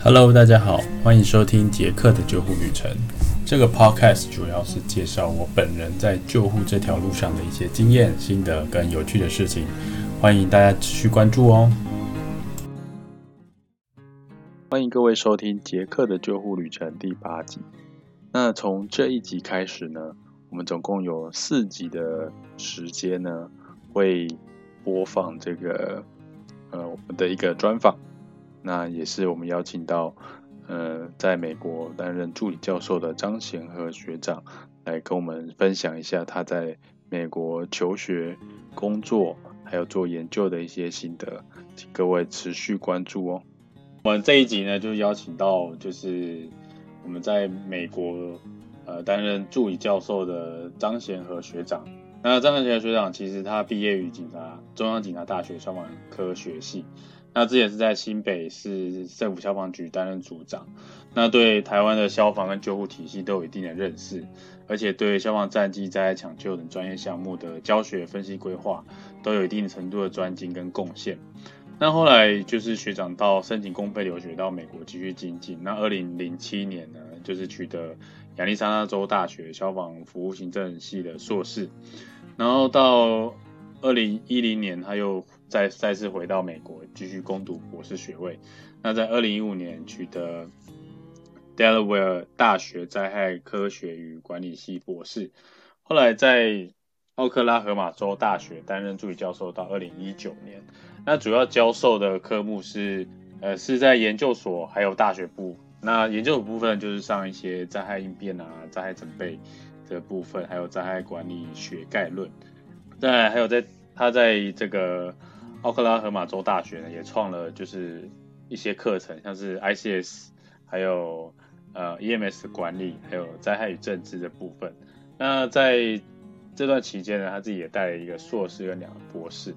Hello，大家好，欢迎收听杰克的救护旅程。这个 Podcast 主要是介绍我本人在救护这条路上的一些经验、心得跟有趣的事情，欢迎大家持续关注哦。欢迎各位收听杰克的救护旅程第八集。那从这一集开始呢，我们总共有四集的时间呢，会播放这个呃我们的一个专访。那也是我们邀请到，呃，在美国担任助理教授的张贤和学长来跟我们分享一下他在美国求学、工作还有做研究的一些心得，请各位持续关注哦。我们这一集呢，就邀请到就是我们在美国呃担任助理教授的张贤和学长。那张贤和学长其实他毕业于警察中央警察大学消防科学系。那之前是在新北市政府消防局担任组长，那对台湾的消防跟救护体系都有一定的认识，而且对消防战绩、灾害抢救等专业项目的教学、分析、规划都有一定程度的专精跟贡献。那后来就是学长到申请公费留学到美国继续精进。那二零零七年呢，就是取得亚利桑那州大学消防服务行政系的硕士，然后到二零一零年他又。再再次回到美国继续攻读博士学位，那在二零一五年取得 Delaware 大学灾害科学与管理系博士，后来在奥克拉荷马州大学担任助理教授到二零一九年，那主要教授的科目是呃是在研究所还有大学部，那研究所部分就是上一些灾害应变啊、灾害准备的部分，还有灾害管理学概论，再还有在他在这个。奥克拉荷马州大学呢，也创了就是一些课程，像是 ICS，还有呃 EMS 管理，还有灾害与政治的部分。那在这段期间呢，他自己也带了一个硕士跟两个博士。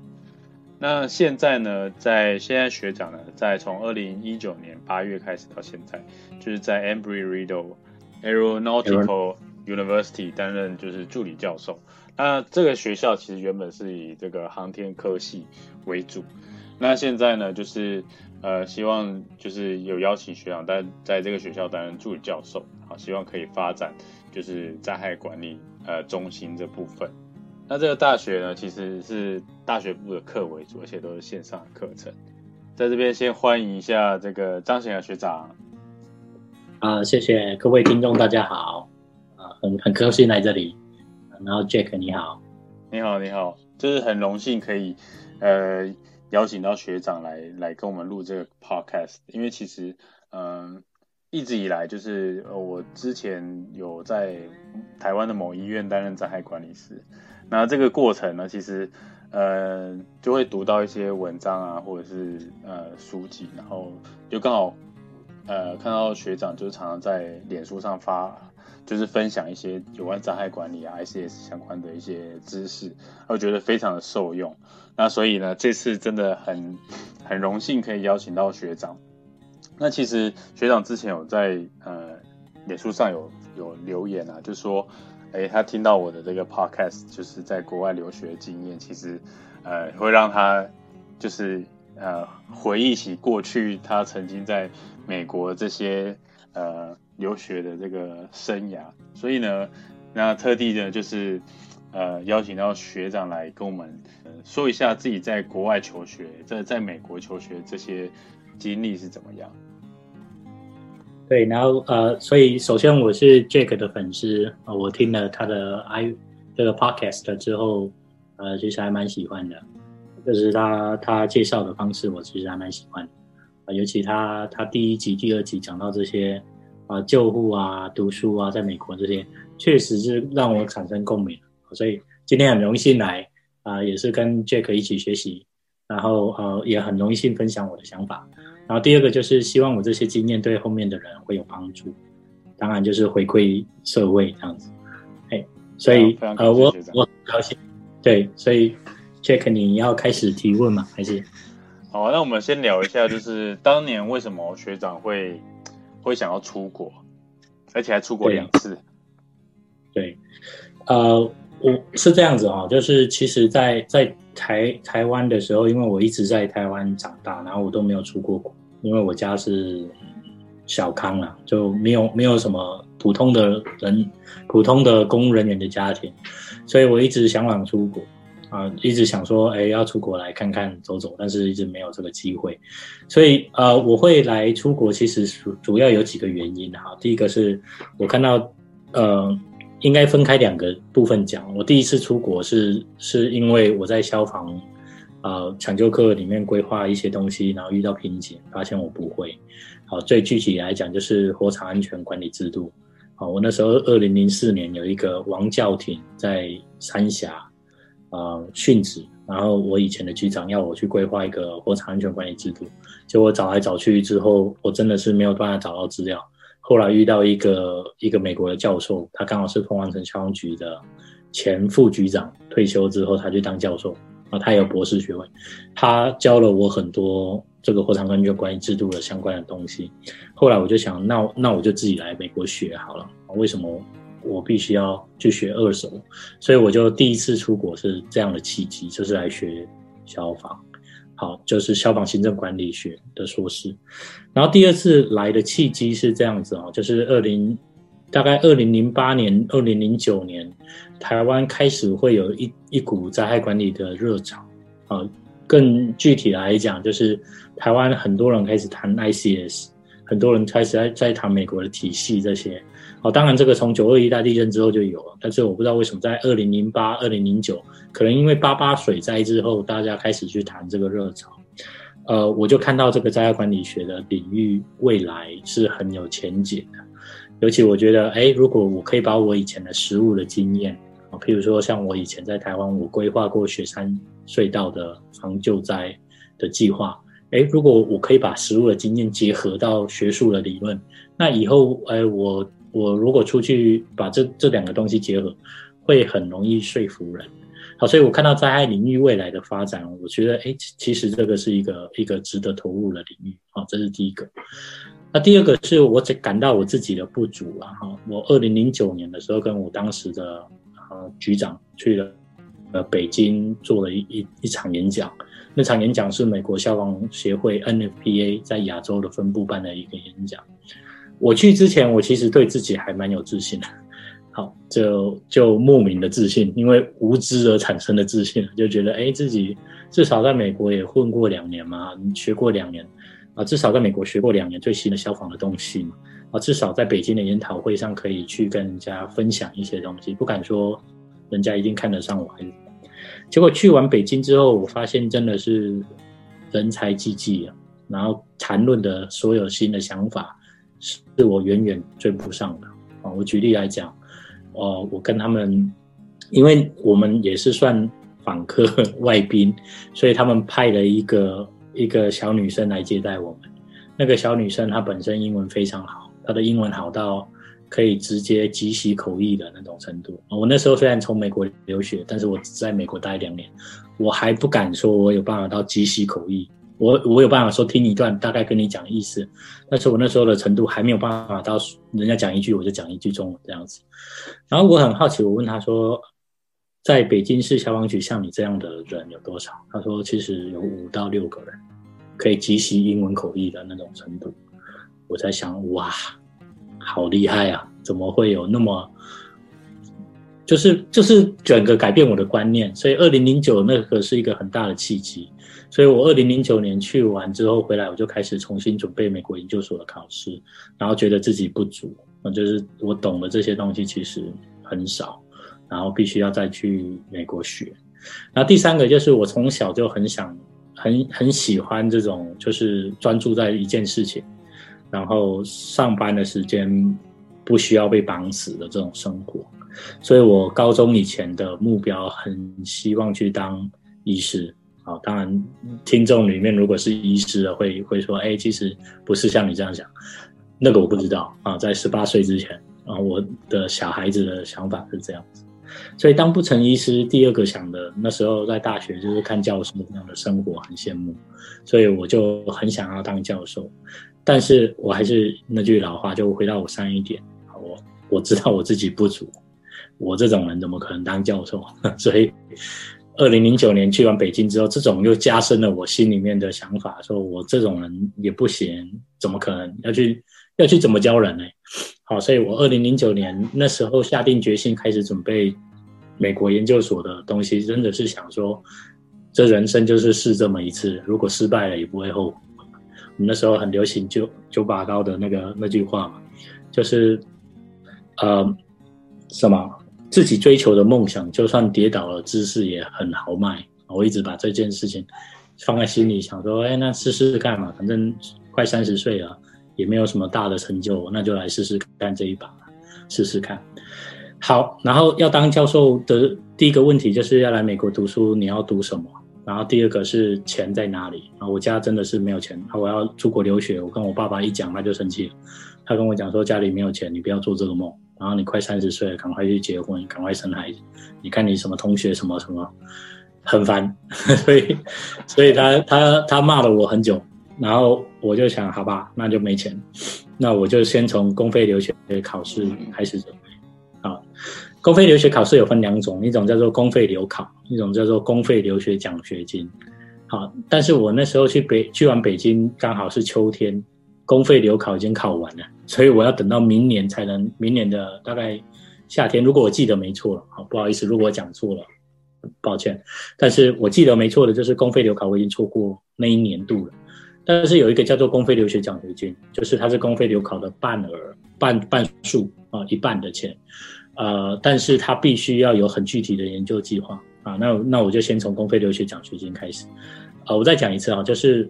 那现在呢，在现在学长呢，在从二零一九年八月开始到现在，就是在 Embry-Riddle Aeronautical University 担任就是助理教授。那这个学校其实原本是以这个航天科系为主，那现在呢，就是呃，希望就是有邀请学长在在这个学校担任助理教授，好，希望可以发展就是灾害管理呃中心这部分。那这个大学呢，其实是大学部的课为主，而且都是线上的课程。在这边先欢迎一下这个张贤和学长。啊，谢谢各位听众，大家好，啊，很很高兴来这里。然后 Jack 你好，你好你好，就是很荣幸可以呃邀请到学长来来跟我们录这个 podcast，因为其实嗯一直以来就是呃我之前有在台湾的某医院担任灾害管理师，那这个过程呢其实呃就会读到一些文章啊或者是呃书籍，然后就刚好呃看到学长就是常常在脸书上发。就是分享一些有关灾害管理啊、ICS 相关的一些知识，我觉得非常的受用。那所以呢，这次真的很很荣幸可以邀请到学长。那其实学长之前有在呃脸书上有有留言啊，就说，哎，他听到我的这个 podcast，就是在国外留学经验，其实呃会让他就是呃回忆起过去他曾经在美国这些呃。留学的这个生涯，所以呢，那特地的就是呃邀请到学长来跟我们说一下自己在国外求学，在在美国求学这些经历是怎么样。对，然后呃，所以首先我是 Jack 的粉丝啊，我听了他的 i 这个 podcast 之后，呃，其实还蛮喜欢的，就是他他介绍的方式，我其实还蛮喜欢啊，尤其他他第一集、第二集讲到这些。啊，救护啊，读书啊，在美国这些确实是让我产生共鸣，所以今天很荣幸来啊，也是跟 Jack 一起学习，然后呃也很荣幸分享我的想法。然后第二个就是希望我这些经验对后面的人会有帮助，当然就是回馈社会这样子。哎，所以呃我我很高兴，对，所以 Jack 你要开始提问吗？还是？好，那我们先聊一下，就是当年为什么学长会。会想要出国，而且还出国两次。对，呃，我是这样子哈，就是其实，在在台台湾的时候，因为我一直在台湾长大，然后我都没有出过国，因为我家是小康啊，就没有没有什么普通的人、普通的公务人员的家庭，所以我一直向往出国啊，一直想说，哎，要出国来看看走走，但是一直没有这个机会。所以呃，我会来出国，其实主主要有几个原因哈。第一个是我看到呃，应该分开两个部分讲。我第一次出国是是因为我在消防。呃，抢救课里面规划一些东西，然后遇到瓶颈，发现我不会。好，最具体来讲就是火场安全管理制度。好，我那时候二零零四年有一个王教廷在三峡呃殉职，然后我以前的局长要我去规划一个火场安全管理制度，结果找来找去之后，我真的是没有办法找到资料。后来遇到一个一个美国的教授，他刚好是凤凰城消防局的前副局长，退休之后他去当教授。啊，他有博士学位，他教了我很多这个火场安全管理制度的相关的东西。后来我就想，那那我就自己来美国学好了。为什么我必须要去学二手？所以我就第一次出国是这样的契机，就是来学消防，好，就是消防行政管理学的硕士。然后第二次来的契机是这样子啊，就是二零。大概二零零八年、二零零九年，台湾开始会有一一股灾害管理的热潮啊。更具体来讲，就是台湾很多人开始谈 ICS，很多人开始在在谈美国的体系这些。好，当然这个从九二一大地震之后就有了，但是我不知道为什么在二零零八、二零零九，可能因为八八水灾之后，大家开始去谈这个热潮。呃，我就看到这个灾害管理学的领域未来是很有前景的。尤其我觉得，哎，如果我可以把我以前的实物的经验啊，譬如说像我以前在台湾，我规划过雪山隧道的防救灾的计划，哎，如果我可以把实物的经验结合到学术的理论，那以后，哎，我我如果出去把这这两个东西结合，会很容易说服人。好，所以我看到灾害领域未来的发展，我觉得，哎，其实这个是一个一个值得投入的领域。好，这是第一个。那第二个是我只感到我自己的不足啊哈。我二零零九年的时候，跟我当时的呃局长去了呃北京做了一一一场演讲。那场演讲是美国消防协会 NFPA 在亚洲的分部办的一个演讲。我去之前，我其实对自己还蛮有自信的。好，就就莫名的自信，因为无知而产生的自信，就觉得哎，自己至少在美国也混过两年嘛，学过两年。啊，至少在美国学过两年最新的消防的东西嘛。啊，至少在北京的研讨会上可以去跟人家分享一些东西，不敢说人家一定看得上我，还结果去完北京之后，我发现真的是人才济济啊。然后谈论的所有新的想法，是我远远追不上的啊。我举例来讲，哦，我跟他们，因为我们也是算访客外宾，所以他们派了一个。一个小女生来接待我们，那个小女生她本身英文非常好，她的英文好到可以直接即席口译的那种程度。我那时候虽然从美国留学，但是我只在美国待两年，我还不敢说我有办法到即席口译。我我有办法说听一段，大概跟你讲意思，但是我那时候的程度还没有办法到人家讲一句我就讲一句中文这样子。然后我很好奇，我问他说。在北京市消防局，像你这样的人有多少？他说，其实有五到六个人，可以即习英文口译的那种程度。我在想，哇，好厉害啊！怎么会有那么，就是就是整个改变我的观念。所以，二零零九那个是一个很大的契机。所以我二零零九年去完之后回来，我就开始重新准备美国研究所的考试，然后觉得自己不足，那就是我懂的这些东西其实很少。然后必须要再去美国学，然后第三个就是我从小就很想、很很喜欢这种，就是专注在一件事情，然后上班的时间不需要被绑死的这种生活，所以我高中以前的目标很希望去当医师。啊，当然听众里面如果是医师的会会说，哎，其实不是像你这样想，那个我不知道啊，在十八岁之前啊，我的小孩子的想法是这样子。所以当不成医师，第二个想的那时候在大学就是看教授那样的生活，很羡慕，所以我就很想要当教授。但是我还是那句老话，就回到我上一点，我我知道我自己不足，我这种人怎么可能当教授？所以二零零九年去完北京之后，这种又加深了我心里面的想法，说我这种人也不行，怎么可能要去？要去怎么教人呢？好，所以我二零零九年那时候下定决心开始准备美国研究所的东西，真的是想说，这人生就是试这么一次，如果失败了也不会后悔。我们那时候很流行九九把刀的那个那句话嘛，就是呃什么自己追求的梦想，就算跌倒了，姿势也很豪迈。我一直把这件事情放在心里，想说，哎，那试试看嘛，反正快三十岁了。也没有什么大的成就，那就来试试看这一把，试试看。好，然后要当教授的第一个问题就是要来美国读书，你要读什么？然后第二个是钱在哪里？啊，我家真的是没有钱，我要出国留学。我跟我爸爸一讲，他就生气了。他跟我讲说，家里没有钱，你不要做这个梦。然后你快三十岁了，赶快去结婚，赶快生孩子。你看你什么同学什么什么，很烦。所以，所以他他他骂了我很久。然后我就想，好吧，那就没钱，那我就先从公费留学考试开始准备。啊，公费留学考试有分两种，一种叫做公费留考，一种叫做公费留学奖学金。好，但是我那时候去北去完北京，刚好是秋天，公费留考已经考完了，所以我要等到明年才能，明年的大概夏天，如果我记得没错了，好，不好意思，如果我讲错了，抱歉，但是我记得没错的，就是公费留考我已经错过那一年度了。但是有一个叫做公费留学奖学金，就是它是公费留考的半额、半半数啊，一半的钱，呃，但是它必须要有很具体的研究计划啊。那那我就先从公费留学奖学金开始，啊，我再讲一次啊，就是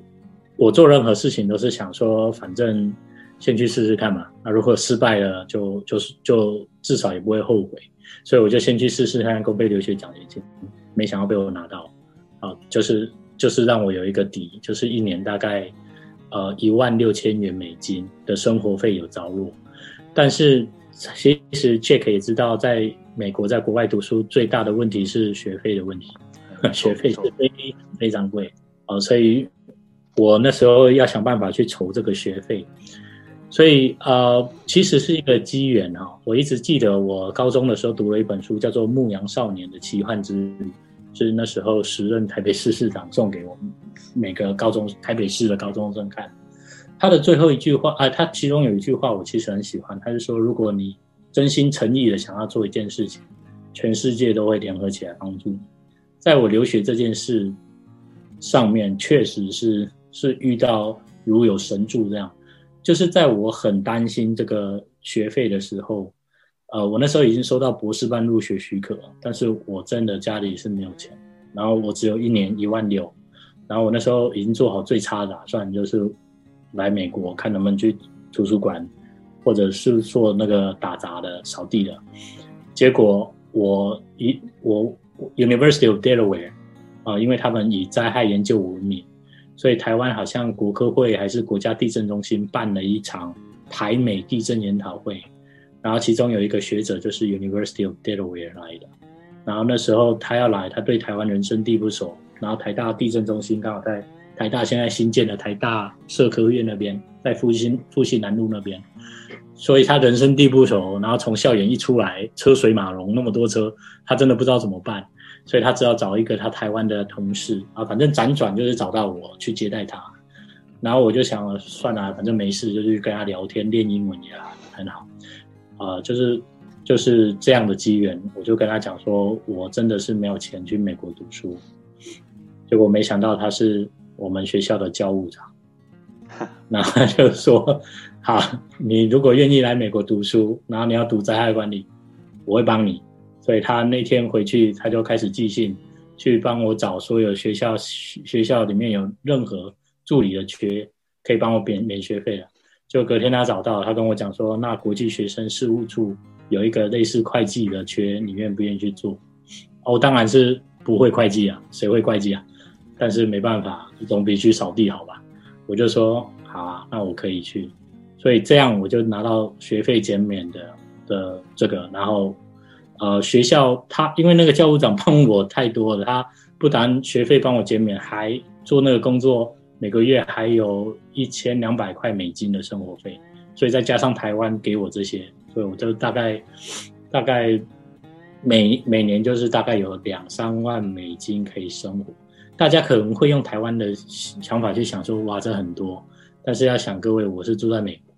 我做任何事情都是想说，反正先去试试看嘛。那如果失败了，就就是就至少也不会后悔，所以我就先去试试看公费留学奖学金，没想到被我拿到，啊，就是。就是让我有一个底，就是一年大概，呃一万六千元美金的生活费有着落。但是其实 Jack 也知道，在美国在国外读书最大的问题是学费的问题，学费是非非常贵啊，所以我那时候要想办法去筹这个学费。所以呃，其实是一个机缘哈。我一直记得我高中的时候读了一本书，叫做《牧羊少年的奇幻之旅》。是那时候时任台北市市长送给我们每个高中台北市的高中生看，他的最后一句话啊，他其中有一句话我其实很喜欢，他是说如果你真心诚意的想要做一件事情，全世界都会联合起来帮助你。在我留学这件事上面，确实是是遇到如有神助这样，就是在我很担心这个学费的时候。呃，我那时候已经收到博士班入学许可，但是我真的家里是没有钱，然后我只有一年一万六，然后我那时候已经做好最差的打算，就是来美国看能不能去图书馆，或者是做那个打杂的、扫地的。结果我一我 University of Delaware 啊，因为他们以灾害研究闻名，所以台湾好像国科会还是国家地震中心办了一场台美地震研讨会。然后其中有一个学者就是 University of Delaware 来的，然后那时候他要来，他对台湾人生地不熟，然后台大地震中心刚好在台大现在新建的台大社科院那边，在复兴复兴南路那边，所以他人生地不熟，然后从校园一出来，车水马龙那么多车，他真的不知道怎么办，所以他只好找一个他台湾的同事啊，反正辗转就是找到我去接待他，然后我就想了算了，反正没事，就去跟他聊天练英文也很好。啊，就是就是这样的机缘，我就跟他讲说，我真的是没有钱去美国读书，结果没想到他是我们学校的教务长，然后他就说，好，你如果愿意来美国读书，然后你要读灾害管理，我会帮你。所以他那天回去，他就开始寄信去帮我找所有学校学校里面有任何助理的缺，可以帮我免免学费了。就隔天他找到，他跟我讲说，那国际学生事务处有一个类似会计的缺，你愿不愿意去做？我当然是不会会计啊，谁会会计啊？但是没办法，总比去扫地好吧？我就说好啊，那我可以去。所以这样我就拿到学费减免的的这个，然后呃学校他因为那个教务长帮我太多了，他不但学费帮我减免，还做那个工作。每个月还有一千两百块美金的生活费，所以再加上台湾给我这些，所以我就大概大概每每年就是大概有两三万美金可以生活。大家可能会用台湾的想法去想说，哇，这很多。但是要想各位，我是住在美国，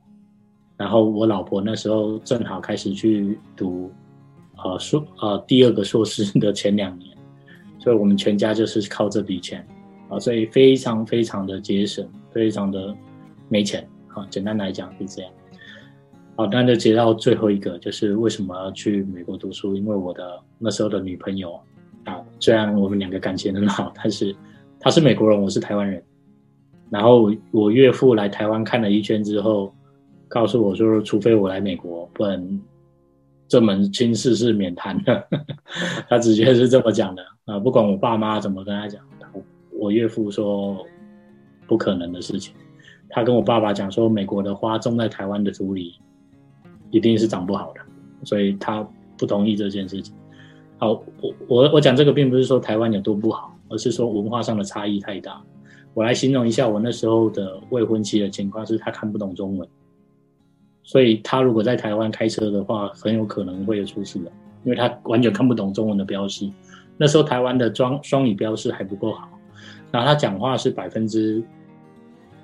然后我老婆那时候正好开始去读，呃硕呃第二个硕士的前两年，所以我们全家就是靠这笔钱啊，所以非常非常的节省，非常的没钱啊。简单来讲是这样。好，那就接到最后一个，就是为什么要去美国读书？因为我的那时候的女朋友啊，虽然我们两个感情很好，但是她是美国人，我是台湾人。然后我岳父来台湾看了一圈之后，告诉我说，除非我来美国，不然这门亲事是免谈的。他直接是这么讲的啊，不管我爸妈怎么跟他讲，我岳父说不可能的事情。他跟我爸爸讲说，美国的花种在台湾的土里。一定是长不好的，所以他不同意这件事情。好，我我我讲这个并不是说台湾有多不好，而是说文化上的差异太大。我来形容一下我那时候的未婚妻的情况，是她看不懂中文，所以他如果在台湾开车的话，很有可能会有出事的，因为他完全看不懂中文的标识。那时候台湾的双双语标识还不够好，然后他讲话是百分之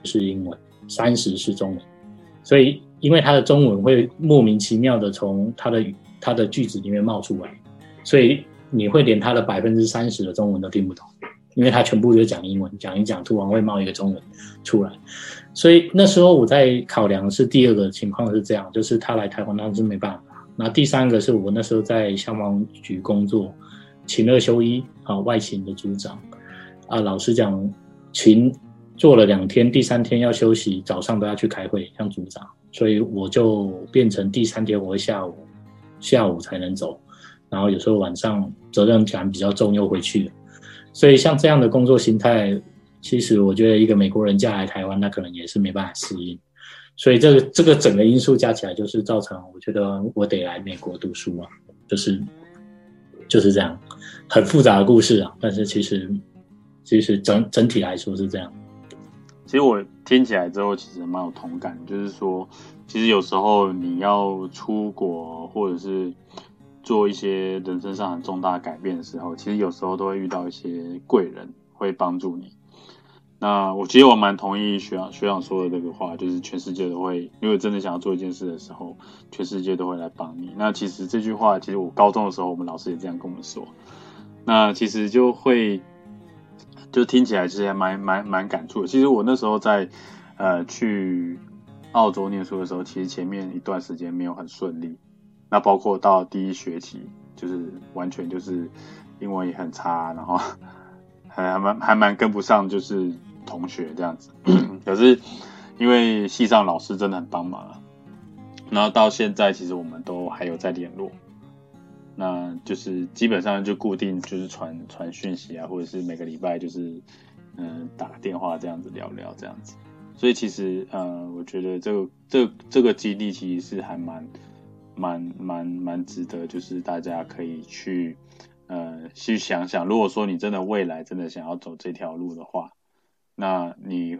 是英文，三十是中文，所以。因为他的中文会莫名其妙的从他的他的句子里面冒出来，所以你会连他的百分之三十的中文都听不懂，因为他全部就讲英文，讲一讲突然会冒一个中文出来，所以那时候我在考量是第二个情况是这样，就是他来台湾那是没办法。那第三个是我那时候在消防局工作，勤二休一啊，外勤的组长啊，老实讲勤做了两天，第三天要休息，早上都要去开会，像组长。所以我就变成第三天我会下午下午才能走，然后有时候晚上责任感比较重又回去。所以像这样的工作心态，其实我觉得一个美国人嫁来台湾，那可能也是没办法适应。所以这个这个整个因素加起来，就是造成我觉得我得来美国读书啊，就是就是这样，很复杂的故事啊。但是其实其实整整体来说是这样。其实我听起来之后，其实蛮有同感。就是说，其实有时候你要出国，或者是做一些人生上很重大改变的时候，其实有时候都会遇到一些贵人会帮助你。那我其实我蛮同意学长学长说的这个话，就是全世界都会，因为真的想要做一件事的时候，全世界都会来帮你。那其实这句话，其实我高中的时候，我们老师也这样跟我们说。那其实就会。就听起来其实还蛮蛮蛮感触的。其实我那时候在呃去澳洲念书的时候，其实前面一段时间没有很顺利。那包括到第一学期，就是完全就是英文也很差，然后还还蛮还蛮跟不上，就是同学这样子。可是因为系上老师真的很帮忙，然后到现在其实我们都还有在联络。那就是基本上就固定就是传传讯息啊，或者是每个礼拜就是嗯打个电话这样子聊聊这样子，所以其实呃我觉得这个这这个经历其实是还蛮蛮蛮蛮值得，就是大家可以去呃去想想，如果说你真的未来真的想要走这条路的话。那你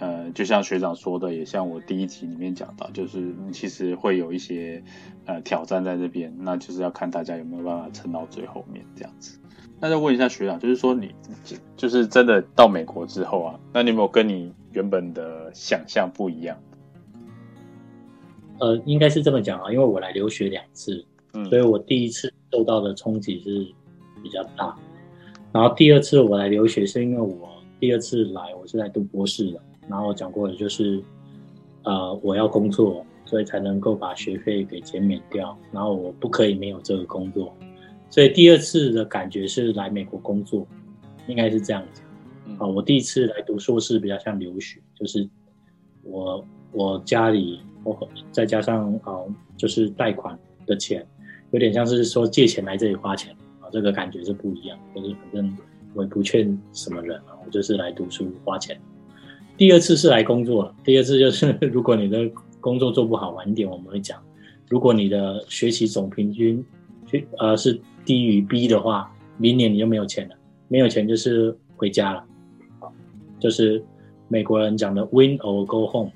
呃，就像学长说的，也像我第一集里面讲到，就是其实会有一些呃挑战在这边，那就是要看大家有没有办法撑到最后面这样子。那再问一下学长，就是说你就是真的到美国之后啊，那你有没有跟你原本的想象不一样？呃，应该是这么讲啊，因为我来留学两次，嗯，所以我第一次受到的冲击是比较大，然后第二次我来留学是因为我。第二次来，我是来读博士的。然后讲过的就是，呃，我要工作，所以才能够把学费给减免掉。然后我不可以没有这个工作，所以第二次的感觉是来美国工作，应该是这样子。啊，我第一次来读硕士比较像留学，就是我我家里我再加上啊，就是贷款的钱，有点像是说借钱来这里花钱啊，这个感觉是不一样，就是反正。我也不劝什么人啊，我就是来读书花钱。第二次是来工作了，第二次就是 如果你的工作做不好，晚点我们会讲。如果你的学习总平均，呃是低于 B 的话，明年你就没有钱了。没有钱就是回家了，就是美国人讲的 “win or go home”，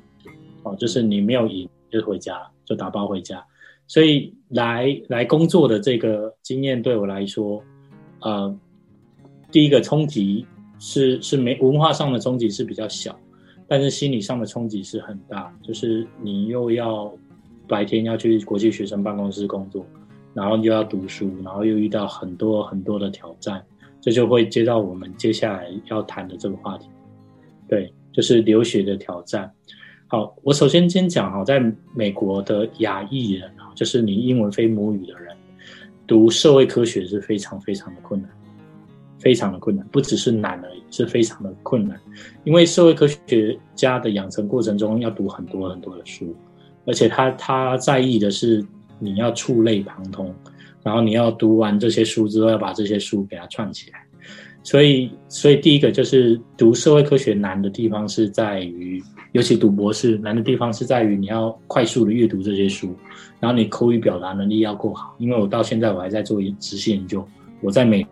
哦，就是你没有赢就回家，就打包回家。所以来来工作的这个经验对我来说，呃。第一个冲击是是没文化上的冲击是比较小，但是心理上的冲击是很大。就是你又要白天要去国际学生办公室工作，然后又要读书，然后又遇到很多很多的挑战，这就会接到我们接下来要谈的这个话题。对，就是留学的挑战。好，我首先先讲哈，在美国的亚裔人啊，就是你英文非母语的人，读社会科学是非常非常的困难，非常的困难，不只是难而已，是非常的困难。因为社会科学家的养成过程中要读很多很多的书，而且他他在意的是你要触类旁通，然后你要读完这些书之后，要把这些书给它串起来。所以，所以第一个就是读社会科学难的地方是在于，尤其读博士难的地方是在于你要快速的阅读这些书，然后你口语表达能力要够好。因为我到现在我还在做执行研究，我在美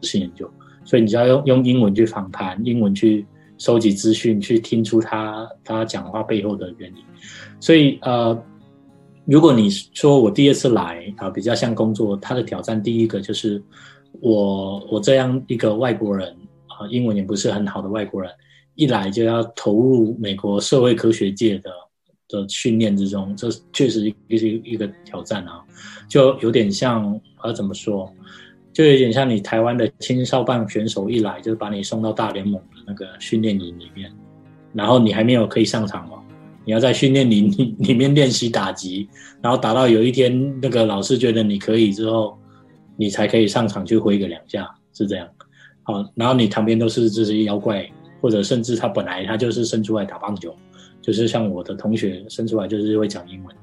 执行研究，所以你就要用用英文去访谈，英文去收集资讯，去听出他他讲话背后的原理。所以，呃，如果你说我第二次来啊，比较像工作，他的挑战第一个就是。我我这样一个外国人啊，英文也不是很好的外国人，一来就要投入美国社会科学界的的训练之中，这确实一是一个挑战啊，就有点像啊怎么说，就有点像你台湾的青少棒选手一来就把你送到大联盟的那个训练营里面，然后你还没有可以上场哦，你要在训练营里面练习打击，然后打到有一天那个老师觉得你可以之后。你才可以上场去挥个两下，是这样。好，然后你旁边都是这些妖怪，或者甚至他本来他就是生出来打棒球，就是像我的同学生出来就是会讲英文，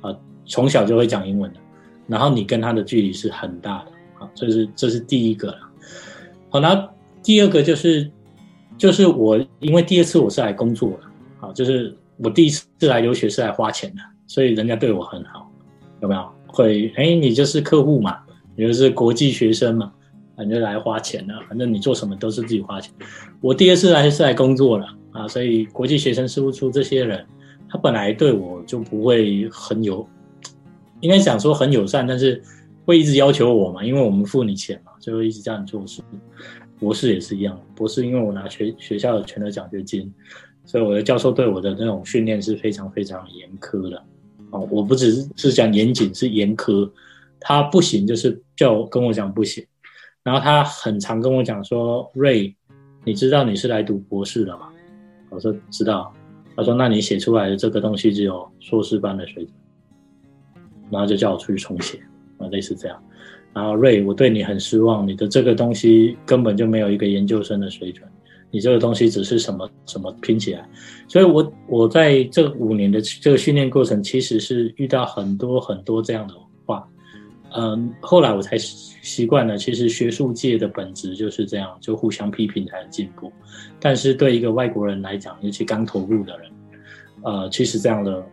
啊，从小就会讲英文的。然后你跟他的距离是很大的，啊，这是这是第一个。好，那第二个就是，就是我因为第二次我是来工作的，好，就是我第一次来留学是来花钱的，所以人家对我很好，有没有？会，哎，你就是客户嘛。也就是国际学生嘛，反正来花钱了，反正你做什么都是自己花钱。我第二次来是来工作了啊，所以国际学生事务处这些人，他本来对我就不会很有，应该讲说很友善，但是会一直要求我嘛，因为我们付你钱嘛，就会一直这样做事。博士也是一样，博士因为我拿学学校的全额奖学金，所以我的教授对我的那种训练是非常非常严苛的。哦，我不只是是讲严谨，是严苛。他不行，就是叫跟我讲不行。然后他很常跟我讲说：“瑞，你知道你是来读博士的吗？”我说：“知道。”他说：“那你写出来的这个东西只有硕士班的水准。”然后就叫我出去重写，啊，类似这样。然后瑞，我对你很失望，你的这个东西根本就没有一个研究生的水准，你这个东西只是什么什么拼起来。所以，我我在这五年的这个训练过程，其实是遇到很多很多这样的。嗯，后来我才习惯了。其实学术界的本质就是这样，就互相批评才能进步。但是对一个外国人来讲，尤其刚投入的人，呃，其实这样的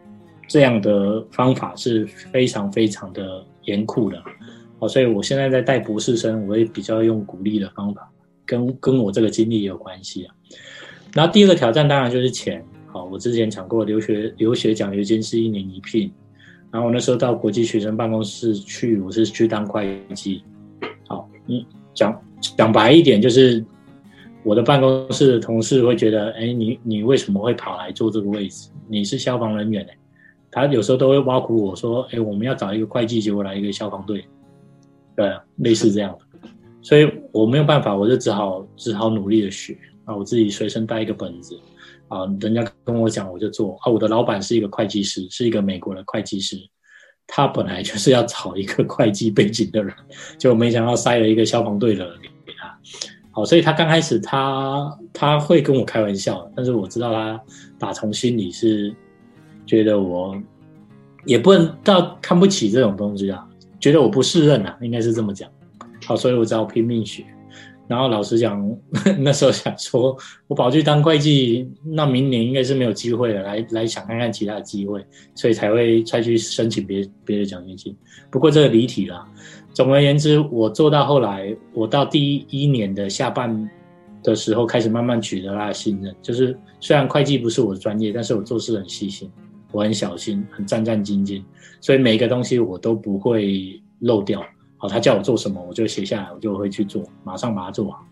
这样的方法是非常非常的严酷的。好，所以我现在在带博士生，我会比较用鼓励的方法，跟跟我这个经历也有关系啊。然后第二个挑战当然就是钱。好，我之前讲过，留学留学奖学金是一年一聘。然后我那时候到国际学生办公室去，我是去当会计。好，你讲讲白一点，就是我的办公室的同事会觉得，哎，你你为什么会跑来坐这个位置？你是消防人员哎，他有时候都会挖苦我说，哎，我们要找一个会计，结果来一个消防队，对，类似这样的。所以我没有办法，我就只好只好努力的学啊，我自己随身带一个本子。啊，人家跟我讲，我就做。啊，我的老板是一个会计师，是一个美国的会计师，他本来就是要找一个会计背景的人，就没想到塞了一个消防队的给他。好，所以他刚开始他他会跟我开玩笑，但是我知道他打从心里是觉得我也不能到看不起这种东西啊，觉得我不适任啊，应该是这么讲。好，所以我只好拼命学。然后老实讲，那时候想说，我跑去当会计，那明年应该是没有机会了。来来想看看其他的机会，所以才会再去申请别别的奖学金。不过这个离题了。总而言之，我做到后来，我到第一年的下半的时候，开始慢慢取得他的信任。就是虽然会计不是我的专业，但是我做事很细心，我很小心，很战战兢兢，所以每个东西我都不会漏掉。好，他叫我做什么，我就写下来，我就会去做，马上把它做好。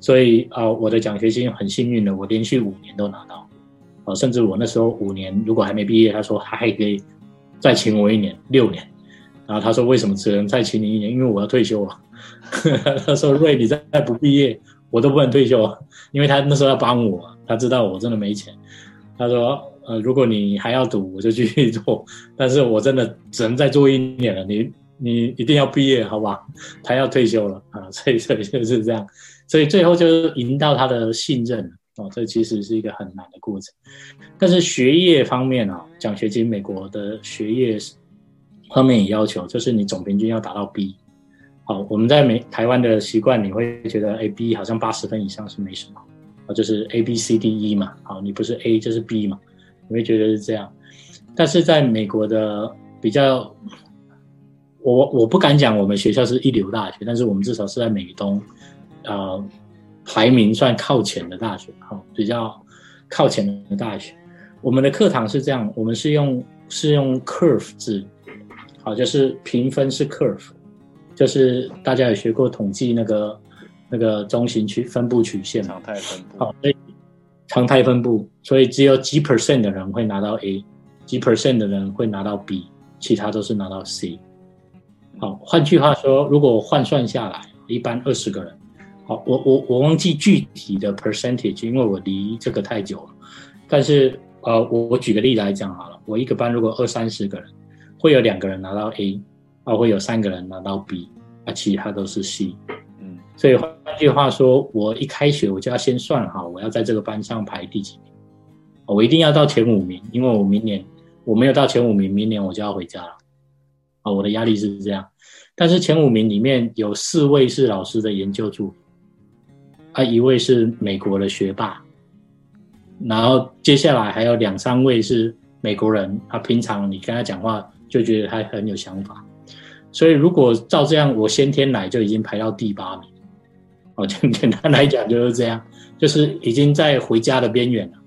所以啊，我的奖学金很幸运的，我连续五年都拿到。啊，甚至我那时候五年如果还没毕业，他说他还可以再请我一年六年。然后他说为什么只能再请你一年？因为我要退休了。他说瑞你再不毕业，我都不能退休，因为他那时候要帮我，他知道我真的没钱。他说呃如果你还要赌，我就继续做，但是我真的只能再做一年了。你你一定要毕业好吧？他要退休了啊，所以所以就是这样，所以最后就赢到他的信任。哦，这其实是一个很难的过程，但是学业方面啊，奖学金美国的学业方面也要求，就是你总平均要达到 B。好，我们在美台湾的习惯，你会觉得 A B 好像八十分以上是没什么啊，就是 A B C D E 嘛。好，你不是 A 就是 B 嘛，你会觉得是这样。但是在美国的比较，我我不敢讲我们学校是一流大学，但是我们至少是在美东，呃。排名算靠前的大学，好，比较靠前的大学。我们的课堂是这样，我们是用是用 curve 制，好，就是评分是 curve，就是大家有学过统计那个那个中型曲分布曲线常态分布，好，所以常态分布，所以只有几 percent 的人会拿到 A，几 percent 的人会拿到 B，其他都是拿到 C。好，换句话说，如果换算下来，一般二十个人。好，我我我忘记具体的 percentage，因为我离这个太久了。但是呃，我我举个例子来讲好了，我一个班如果二三十个人，会有两个人拿到 A，啊，会有三个人拿到 B，啊，其他都是 C。嗯，所以换句话说，我一开学我就要先算好，我要在这个班上排第几名，我一定要到前五名，因为我明年我没有到前五名，明年我就要回家了。啊，我的压力是这样。但是前五名里面有四位是老师的研究助理。啊，一位是美国的学霸，然后接下来还有两三位是美国人。他平常你跟他讲话就觉得他很有想法，所以如果照这样，我先天来就已经排到第八名。哦，简简单来讲就是这样，就是已经在回家的边缘了。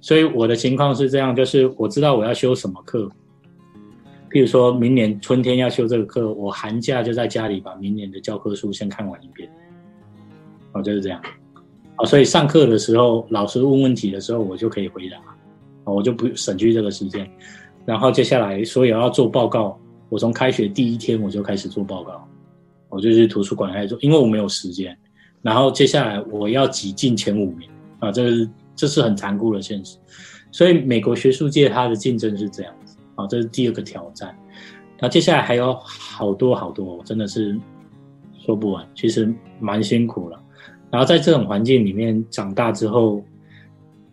所以我的情况是这样，就是我知道我要修什么课，譬如说明年春天要修这个课，我寒假就在家里把明年的教科书先看完一遍。哦，就是这样，哦，所以上课的时候，老师问问题的时候，我就可以回答，哦，我就不省去这个时间。然后接下来，所有要做报告，我从开学第一天我就开始做报告，我就去图书馆开始做，因为我没有时间。然后接下来我要挤进前五名，啊，这是这是很残酷的现实。所以美国学术界它的竞争是这样，啊，这是第二个挑战。那接下来还有好多好多，真的是说不完，其实蛮辛苦了。然后在这种环境里面长大之后，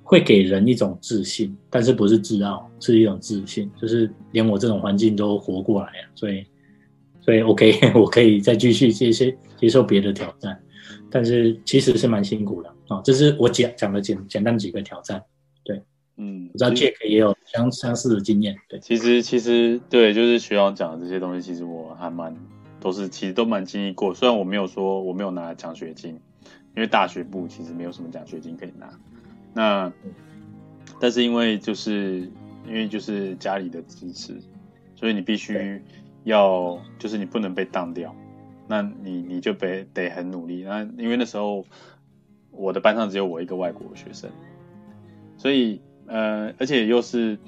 会给人一种自信，但是不是自傲，是一种自信，就是连我这种环境都活过来了，所以，所以 OK，我可以再继续接些接受别的挑战，但是其实是蛮辛苦的啊。这是我讲讲的简简单几个挑战，嗯，我知道 Jack 也有相相似的经验，对，其实其实对，就是学长讲的这些东西，其实我还蛮都是其实都蛮经历过，虽然我没有说我没有拿奖学金。因为大学部其实没有什么奖学金可以拿，那但是因为就是因为就是家里的支持，所以你必须要就是你不能被当掉，那你你就得得很努力。那因为那时候我的班上只有我一个外国学生，所以呃而且又是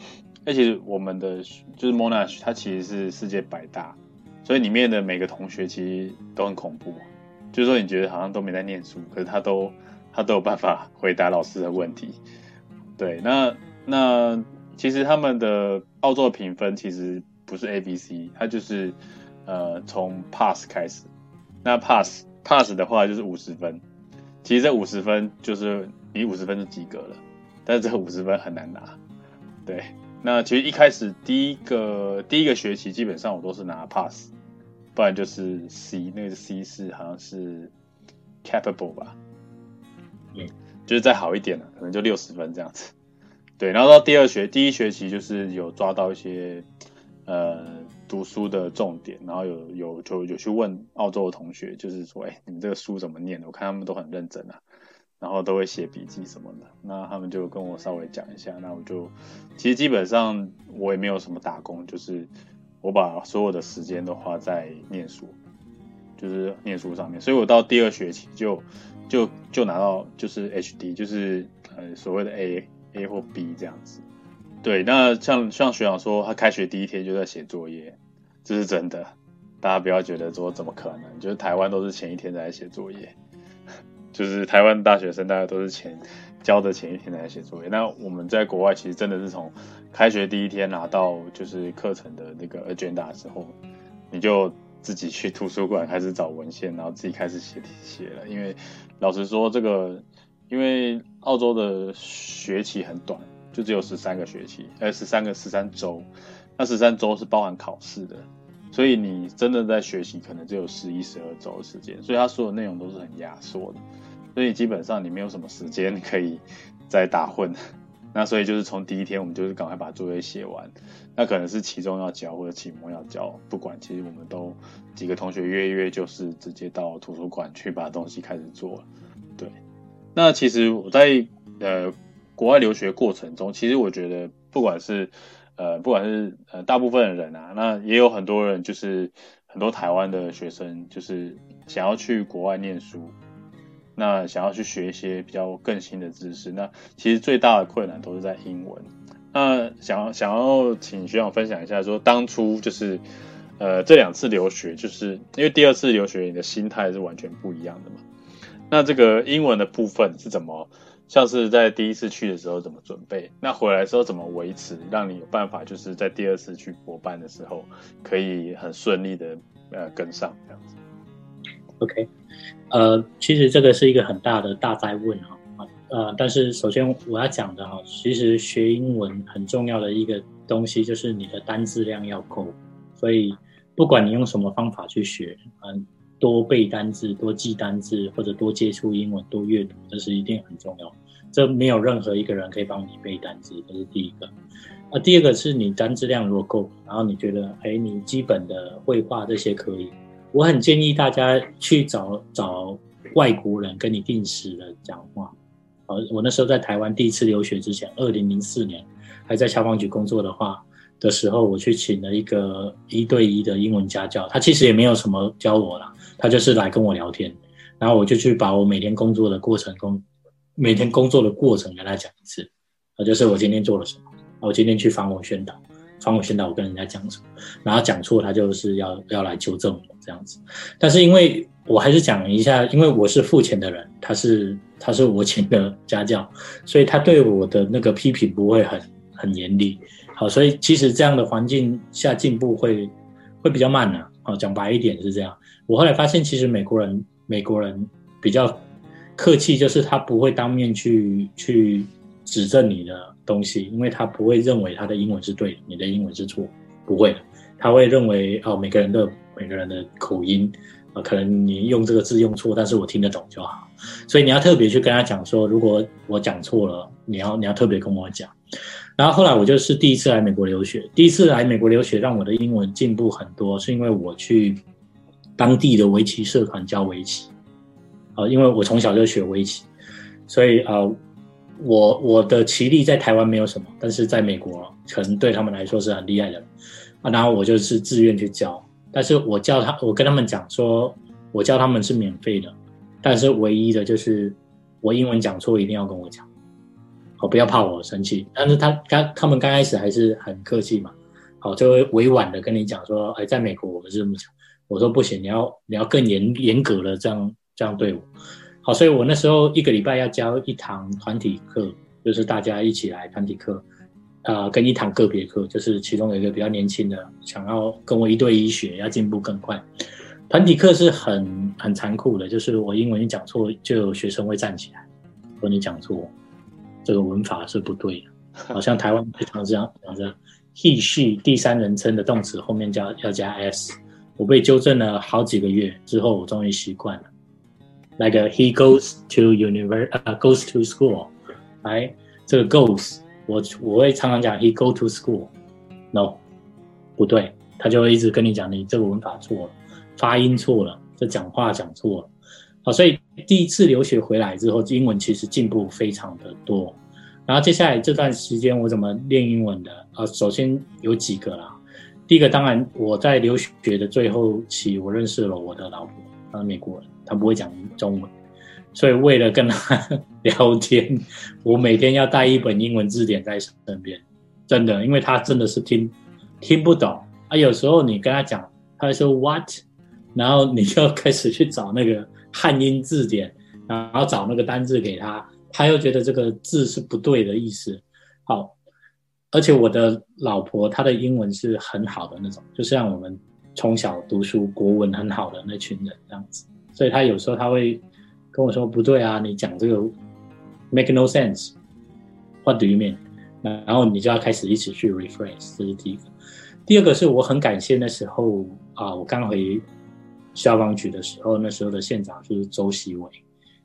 而且我们的就是 Monash 它其实是世界百大，所以里面的每个同学其实都很恐怖。就是说，你觉得好像都没在念书，可是他都他都有办法回答老师的问题。对，那那其实他们的澳洲评分其实不是 A B C，它就是呃从 Pass 开始。那 Pass Pass 的话就是五十分，其实这五十分就是你五十分就及格了，但是这五十分很难拿。对，那其实一开始第一个第一个学期基本上我都是拿 Pass。不然就是 C，那个 C 是好像是 capable 吧，嗯，就是再好一点了，可能就六十分这样子。对，然后到第二学第一学期就是有抓到一些呃读书的重点，然后有有就有去问澳洲的同学，就是说，哎，你们这个书怎么念的？我看他们都很认真啊，然后都会写笔记什么的。那他们就跟我稍微讲一下，那我就其实基本上我也没有什么打工，就是。我把所有的时间都花在念书，就是念书上面，所以我到第二学期就就就拿到就是 HD，就是呃所谓的 A A 或 B 这样子，对，那像像学长说，他开学第一天就在写作业，这是真的。大家不要觉得说怎么可能，就是台湾都是前一天在写作业，就是台湾大学生大家都是前交的前一天来写作业。那我们在国外其实真的是从开学第一天拿到就是课程的那个 agenda 之后，你就自己去图书馆开始找文献，然后自己开始写写了。因为老实说，这个因为澳洲的学期很短，就只有十三个学期，呃，十三个十三周，那十三周是包含考试的。所以你真的在学习，可能只有十一、十二周的时间，所以他所有内容都是很压缩的，所以基本上你没有什么时间可以再打混。那所以就是从第一天，我们就是赶快把作业写完。那可能是期中要交或者期末要交，不管，其实我们都几个同学约一约，就是直接到图书馆去把东西开始做。对，那其实我在呃国外留学过程中，其实我觉得不管是呃，不管是呃大部分的人啊，那也有很多人，就是很多台湾的学生，就是想要去国外念书，那想要去学一些比较更新的知识，那其实最大的困难都是在英文。那想要想要请学长分享一下，说当初就是呃这两次留学，就是因为第二次留学你的心态是完全不一样的嘛？那这个英文的部分是怎么？像是在第一次去的时候怎么准备，那回来之后怎么维持，让你有办法就是在第二次去国办的时候可以很顺利的呃跟上这样子。OK，呃，其实这个是一个很大的大灾问哈，呃，但是首先我要讲的哈，其实学英文很重要的一个东西就是你的单字量要够，所以不管你用什么方法去学，嗯。多背单字，多记单字，或者多接触英文，多阅读，这是一定很重要。这没有任何一个人可以帮你背单字，这是第一个。那第二个是你单字量如果够，然后你觉得，哎，你基本的绘画这些可以，我很建议大家去找找外国人跟你定时的讲话。我那时候在台湾第一次留学之前，二零零四年还在消防局工作的话。的时候，我去请了一个一对一的英文家教，他其实也没有什么教我啦，他就是来跟我聊天，然后我就去把我每天工作的过程工，每天工作的过程跟他讲一次，啊，就是我今天做了什么，我今天去访我宣导，访我宣导我跟人家讲什么，然后讲错他就是要要来纠正我这样子，但是因为我还是讲一下，因为我是付钱的人，他是他是我请的家教，所以他对我的那个批评不会很很严厉。好，所以其实这样的环境下进步会会比较慢呢。哦，讲白一点是这样。我后来发现，其实美国人美国人比较客气，就是他不会当面去去指正你的东西，因为他不会认为他的英文是对的，你的英文是错，不会的。他会认为哦，每个人的每个人的口音啊，可能你用这个字用错，但是我听得懂就好。所以你要特别去跟他讲说，如果我讲错了，你要你要特别跟我讲。然后后来我就是第一次来美国留学，第一次来美国留学让我的英文进步很多，是因为我去当地的围棋社团教围棋，啊，因为我从小就学围棋，所以啊，我我的棋力在台湾没有什么，但是在美国可能对他们来说是很厉害的，啊，然后我就是自愿去教，但是我教他，我跟他们讲说，我教他们是免费的，但是唯一的就是我英文讲错一定要跟我讲。好，不要怕我生气。但是他刚他们刚开始还是很客气嘛，好，就会委婉的跟你讲说，哎，在美国我们是这么讲。我说不行，你要你要更严严格的这样这样对我。好，所以我那时候一个礼拜要教一堂团体课，就是大家一起来团体课，啊，跟一堂个别课，就是其中有一个比较年轻的想要跟我一对一学，要进步更快。团体课是很很残酷的，就是我英文一讲错，就有学生会站起来说你讲错。这个文法是不对的，好像台湾非常这样讲着，he she 第三人称的动词后面加要加 s，我被纠正了好几个月之后，我终于习惯了。Like he goes to university, goes to school，来这个 goes，我我会常常讲 he go to school，no，不对，他就会一直跟你讲你这个文法错了，发音错了，这讲话讲错了。好，所以第一次留学回来之后，英文其实进步非常的多。然后接下来这段时间我怎么练英文的？啊，首先有几个啦。第一个，当然我在留学的最后期，我认识了我的老婆，她是美国人，她不会讲中文，所以为了跟她聊天，我每天要带一本英文字典在身边。真的，因为他真的是听听不懂啊。有时候你跟他讲，他会说 what，然后你就开始去找那个汉英字典，然后找那个单字给他，他又觉得这个字是不对的意思。好，而且我的老婆她的英文是很好的那种，就像我们从小读书国文很好的那群人这样子，所以他有时候他会跟我说不对啊，你讲这个 make no sense，what do you mean？然后你就要开始一起去 rephrase，这是第一个。第二个是我很感谢那时候啊，我刚回消防局的时候，那时候的县长就是周习伟，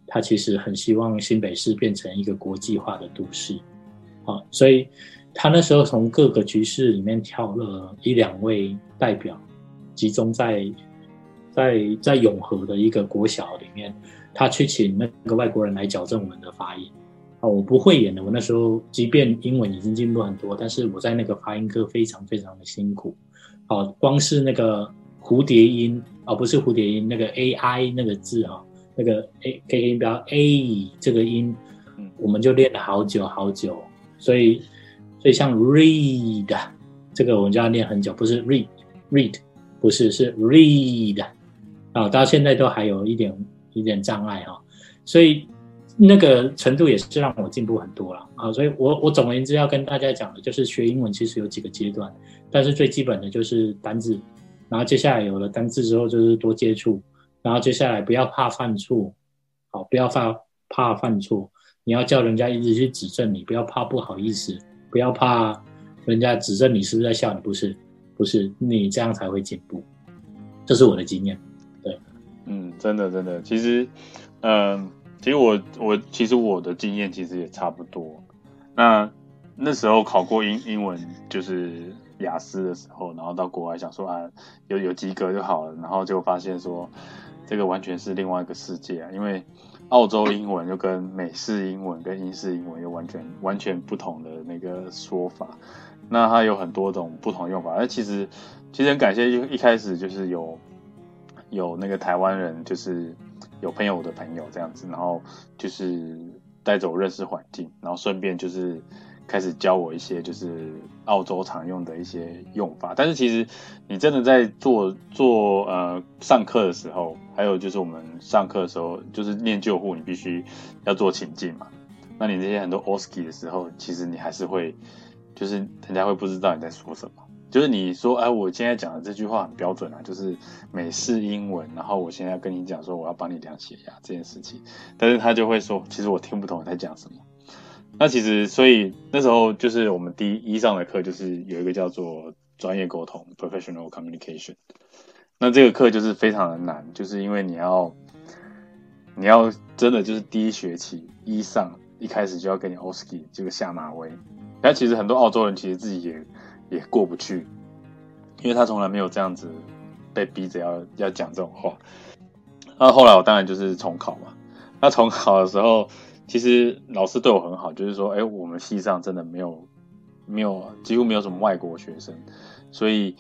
他其实很希望新北市变成一个国际化的都市，啊，所以他那时候从各个局势里面挑了一两位代表，集中在在在永和的一个国小里面，他去请那个外国人来矫正我们的发音。啊，我不会演的。我那时候即便英文已经进步很多，但是我在那个发音课非常非常的辛苦。好，光是那个蝴蝶音啊，不是蝴蝶音，那个 A I 那个字啊，那个 A K 音标 A 这个音，我们就练了好久好久。所以，所以像 read 这个我们就要练很久，不是 read read，不是是 read 啊，到现在都还有一点一点障碍哈。所以。那个程度也是让我进步很多了啊，所以我我总而言之要跟大家讲的就是学英文其实有几个阶段，但是最基本的就是单字，然后接下来有了单字之后就是多接触，然后接下来不要怕犯错，好，不要怕怕犯错，你要叫人家一直去指正你，不要怕不好意思，不要怕人家指正你是不是在笑你，不是，不是，你这样才会进步，这是我的经验，对，嗯，真的真的，其实，嗯。其实我我其实我的经验其实也差不多。那那时候考过英英文就是雅思的时候，然后到国外想说啊有有及格就好了，然后就发现说这个完全是另外一个世界啊，因为澳洲英文就跟美式英文跟英式英文又完全完全不同的那个说法。那它有很多种不同用法。那其实其实很感谢一一开始就是有有那个台湾人就是。有朋友的朋友这样子，然后就是带着我认识环境，然后顺便就是开始教我一些就是澳洲常用的一些用法。但是其实你真的在做做呃上课的时候，还有就是我们上课的时候，就是念救护，你必须要做情境嘛。那你这些很多 OSCE 的时候，其实你还是会，就是人家会不知道你在说什么。就是你说，哎，我现在讲的这句话很标准啊，就是美式英文。然后我现在跟你讲说，我要帮你量血压这件事情，但是他就会说，其实我听不懂你在讲什么。那其实，所以那时候就是我们第一上的课，就是有一个叫做专业沟通 （professional communication）。那这个课就是非常的难，就是因为你要，你要真的就是第一学期一上一开始就要给你 OSCE 这个下马威。但其实很多澳洲人其实自己也。也过不去，因为他从来没有这样子被逼着要要讲这种话。那后来我当然就是重考嘛。那重考的时候，其实老师对我很好，就是说，哎，我们系上真的没有没有几乎没有什么外国学生，所以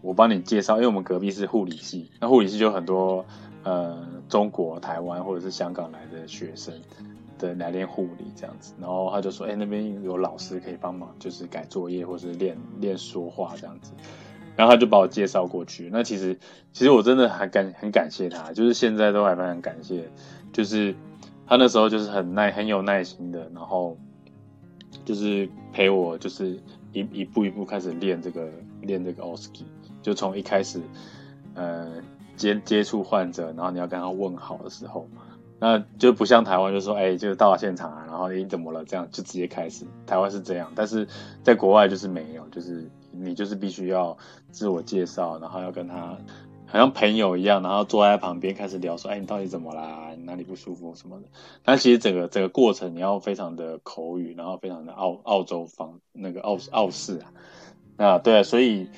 我帮你介绍，因为我们隔壁是护理系，那护理系就很多呃中国、台湾或者是香港来的学生。的来练护理这样子，然后他就说：“哎，那边有老师可以帮忙，就是改作业或是练练说话这样子。”然后他就把我介绍过去。那其实，其实我真的很感很感谢他，就是现在都还蛮感谢，就是他那时候就是很耐很有耐心的，然后就是陪我，就是一一步一步开始练这个练这个 oski，就从一开始呃接接触患者，然后你要跟他问好的时候。那就不像台湾，就说哎，就是到了现场啊，然后你怎么了？这样就直接开始。台湾是这样，但是在国外就是没有，就是你就是必须要自我介绍，然后要跟他好像朋友一样，然后坐在旁边开始聊，说哎，你到底怎么啦？哪里不舒服什么的？但其实整个整个过程你要非常的口语，然后非常的澳澳洲方那个澳澳式啊，啊对，所以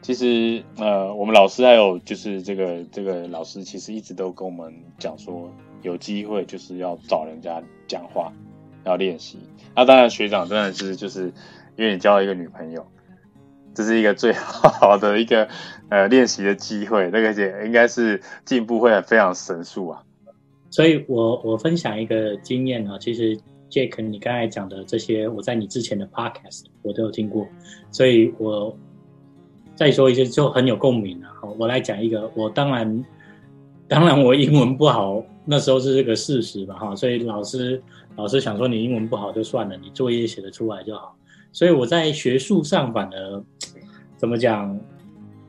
其实呃，我们老师还有就是这个这个老师，其实一直都跟我们讲说。有机会就是要找人家讲话，要练习。那当然，学长真的是就是因为你交了一个女朋友，这是一个最 好的一个呃练习的机会。那个姐应该是进步会非常神速啊。所以我我分享一个经验啊，其实 Jack，你刚才讲的这些，我在你之前的 podcast 我都有听过，所以我再说一些就很有共鸣了。好，我来讲一个，我当然当然我英文不好，那时候是这个事实吧，哈，所以老师老师想说你英文不好就算了，你作业写得出来就好。所以我在学术上反而怎么讲，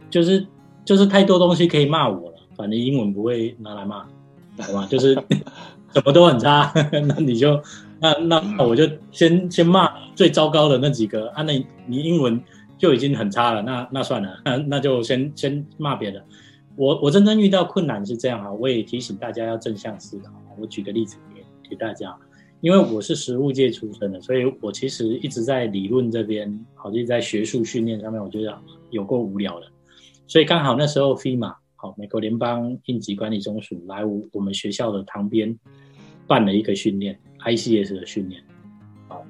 就是就是太多东西可以骂我了，反正英文不会拿来骂，好吧？就是 什么都很差，那你就那那我就先先骂最糟糕的那几个啊，那你英文就已经很差了，那那算了，那那就先先骂别的。我我真正遇到困难是这样啊，我也提醒大家要正向思考。我举个例子给给大家。因为我是实务界出身的，所以我其实一直在理论这边，好，就在学术训练上面，我觉得有够无聊的。所以刚好那时候 FEMA 美国联邦应急管理中署来我我们学校的旁边办了一个训练，ICS 的训练。好，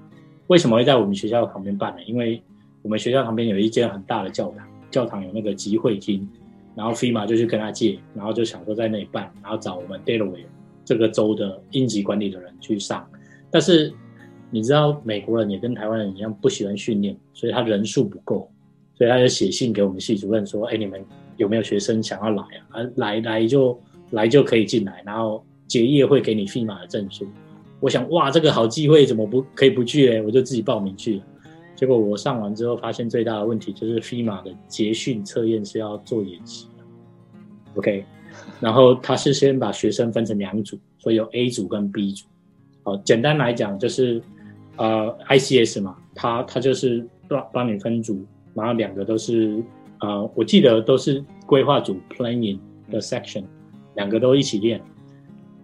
为什么会在我们学校旁边办呢？因为我们学校旁边有一间很大的教堂，教堂有那个集会厅，然后 FEMA 就去跟他借，然后就想说在那里办，然后找我们 Delaware 这个州的应急管理的人去上。但是你知道美国人也跟台湾人一样不喜欢训练，所以他人数不够，所以他就写信给我们系主任说：“哎，你们有没有学生想要来啊？啊，来来就来就可以进来，然后结业会给你 FEMA 的证书。”我想哇，这个好机会怎么不可以不去嘞？我就自己报名去了。结果我上完之后发现最大的问题就是 FEMA 的结训测验是要做演习的，OK，然后他是先把学生分成两组，所以有 A 组跟 B 组。好，简单来讲就是，呃，ICS 嘛，他他就是帮帮你分组，然后两个都是，呃，我记得都是规划组 planning 的 section，两个都一起练，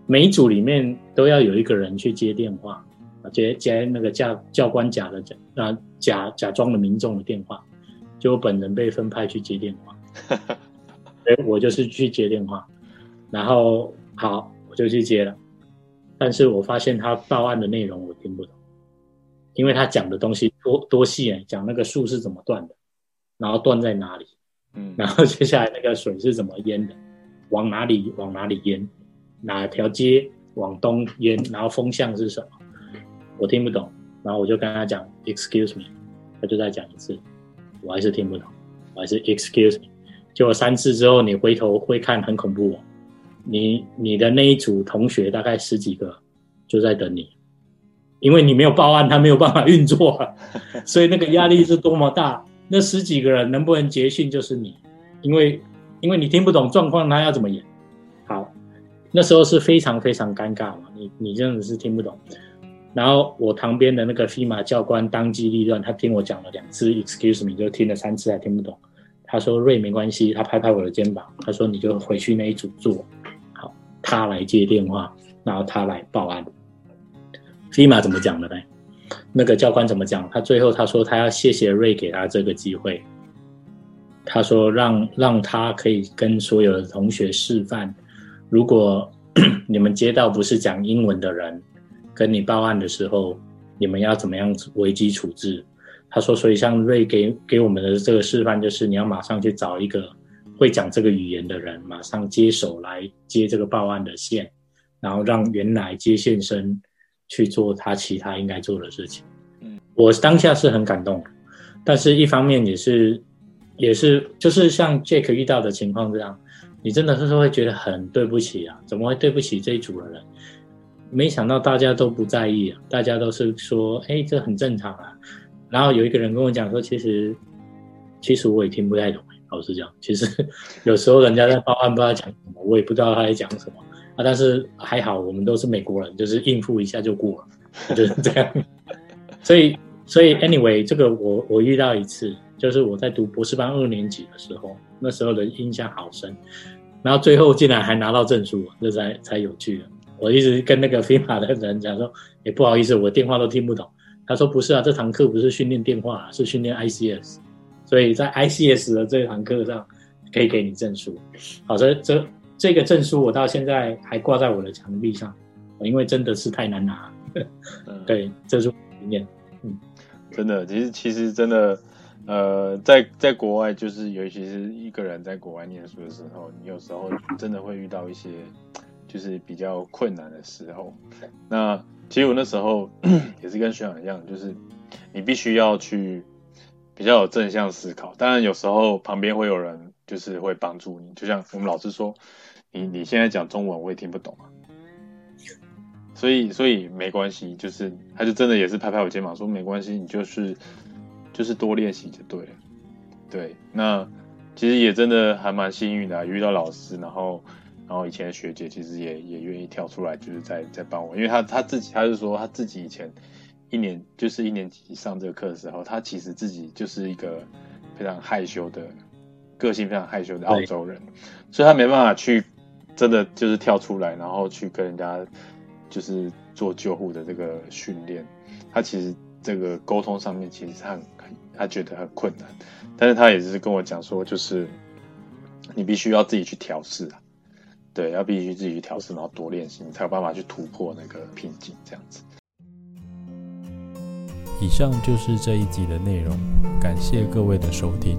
每一组里面都要有一个人去接电话，接接那个教教官假的假啊假假装的民众的电话，就我本人被分派去接电话，哎，我就是去接电话，然后好，我就去接了。但是我发现他报案的内容我听不懂，因为他讲的东西多多细啊，讲那个树是怎么断的，然后断在哪里，嗯，然后接下来那个水是怎么淹的，往哪里往哪里淹，哪条街往东淹，然后风向是什么，我听不懂，然后我就跟他讲 excuse me，他就再讲一次，我还是听不懂，我还是 excuse me，结果三次之后你回头会看很恐怖哦。你你的那一组同学大概十几个就在等你，因为你没有报案，他没有办法运作，所以那个压力是多么大。那十几个人能不能结训就是你，因为因为你听不懂状况，他要怎么演？好，那时候是非常非常尴尬嘛，你你真的是听不懂。然后我旁边的那个 FEMA 教官当机立断，他听我讲了两次 Excuse me，就听了三次还听不懂。他说瑞没关系，他拍拍我的肩膀，他说你就回去那一组做。好他来接电话，然后他来报案。FEMA 怎么讲的呢？那个教官怎么讲？他最后他说他要谢谢瑞给他这个机会。他说让让他可以跟所有的同学示范，如果 你们接到不是讲英文的人跟你报案的时候，你们要怎么样危机处置？他说，所以像瑞给给我们的这个示范，就是你要马上去找一个。会讲这个语言的人马上接手来接这个报案的线，然后让原来接线生去做他其他应该做的事情。嗯，我当下是很感动，但是一方面也是也是就是像 Jack 遇到的情况这样，你真的是会觉得很对不起啊，怎么会对不起这一组的人？没想到大家都不在意啊，大家都是说，哎，这很正常啊。然后有一个人跟我讲说，其实其实我也听不太懂。老实讲，其实 有时候人家在报案不知道讲什么，我也不知道他在讲什么啊。但是还好，我们都是美国人，就是应付一下就过了，就是这样。所以，所以 anyway，这个我我遇到一次，就是我在读博士班二年级的时候，那时候的印象好深。然后最后竟然还拿到证书，这才才有趣了。我一直跟那个飞马的人讲说，也不好意思，我电话都听不懂。他说不是啊，这堂课不是训练电话，是训练 ICS。所以在 ICS 的这堂课上，可以给你证书。好，这这这个证书我到现在还挂在我的墙壁上，因为真的是太难拿。对，这是经验。嗯，真的，其实其实真的，呃，在在国外，就是尤其是一个人在国外念书的时候，你有时候真的会遇到一些。就是比较困难的时候。那其实我那时候 也是跟学长一样，就是你必须要去比较有正向思考。当然有时候旁边会有人就是会帮助你，就像我们老师说，你你现在讲中文我也听不懂啊。所以，所以没关系，就是他就真的也是拍拍我肩膀说没关系，你就是就是多练习就对了。对，那其实也真的还蛮幸运的，遇到老师，然后然后以前的学姐其实也也愿意跳出来，就是在在帮我，因为他他自己他是说他自己以前一年就是一年级上这个课的时候，他其实自己就是一个非常害羞的个性，非常害羞的澳洲人，所以他没办法去真的就是跳出来，然后去跟人家。就是做救护的这个训练，他其实这个沟通上面其实他很他觉得很困难，但是他也是跟我讲说，就是你必须要自己去调试啊，对，要必须自己去调试，然后多练习，你才有办法去突破那个瓶颈，这样子。以上就是这一集的内容，感谢各位的收听。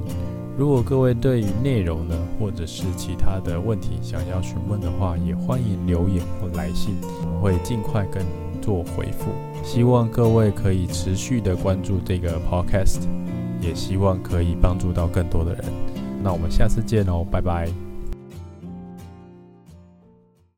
如果各位对于内容呢，或者是其他的问题想要询问的话，也欢迎留言或来信，我会尽快跟做回复。希望各位可以持续的关注这个 podcast，也希望可以帮助到更多的人。那我们下次见哦，拜拜。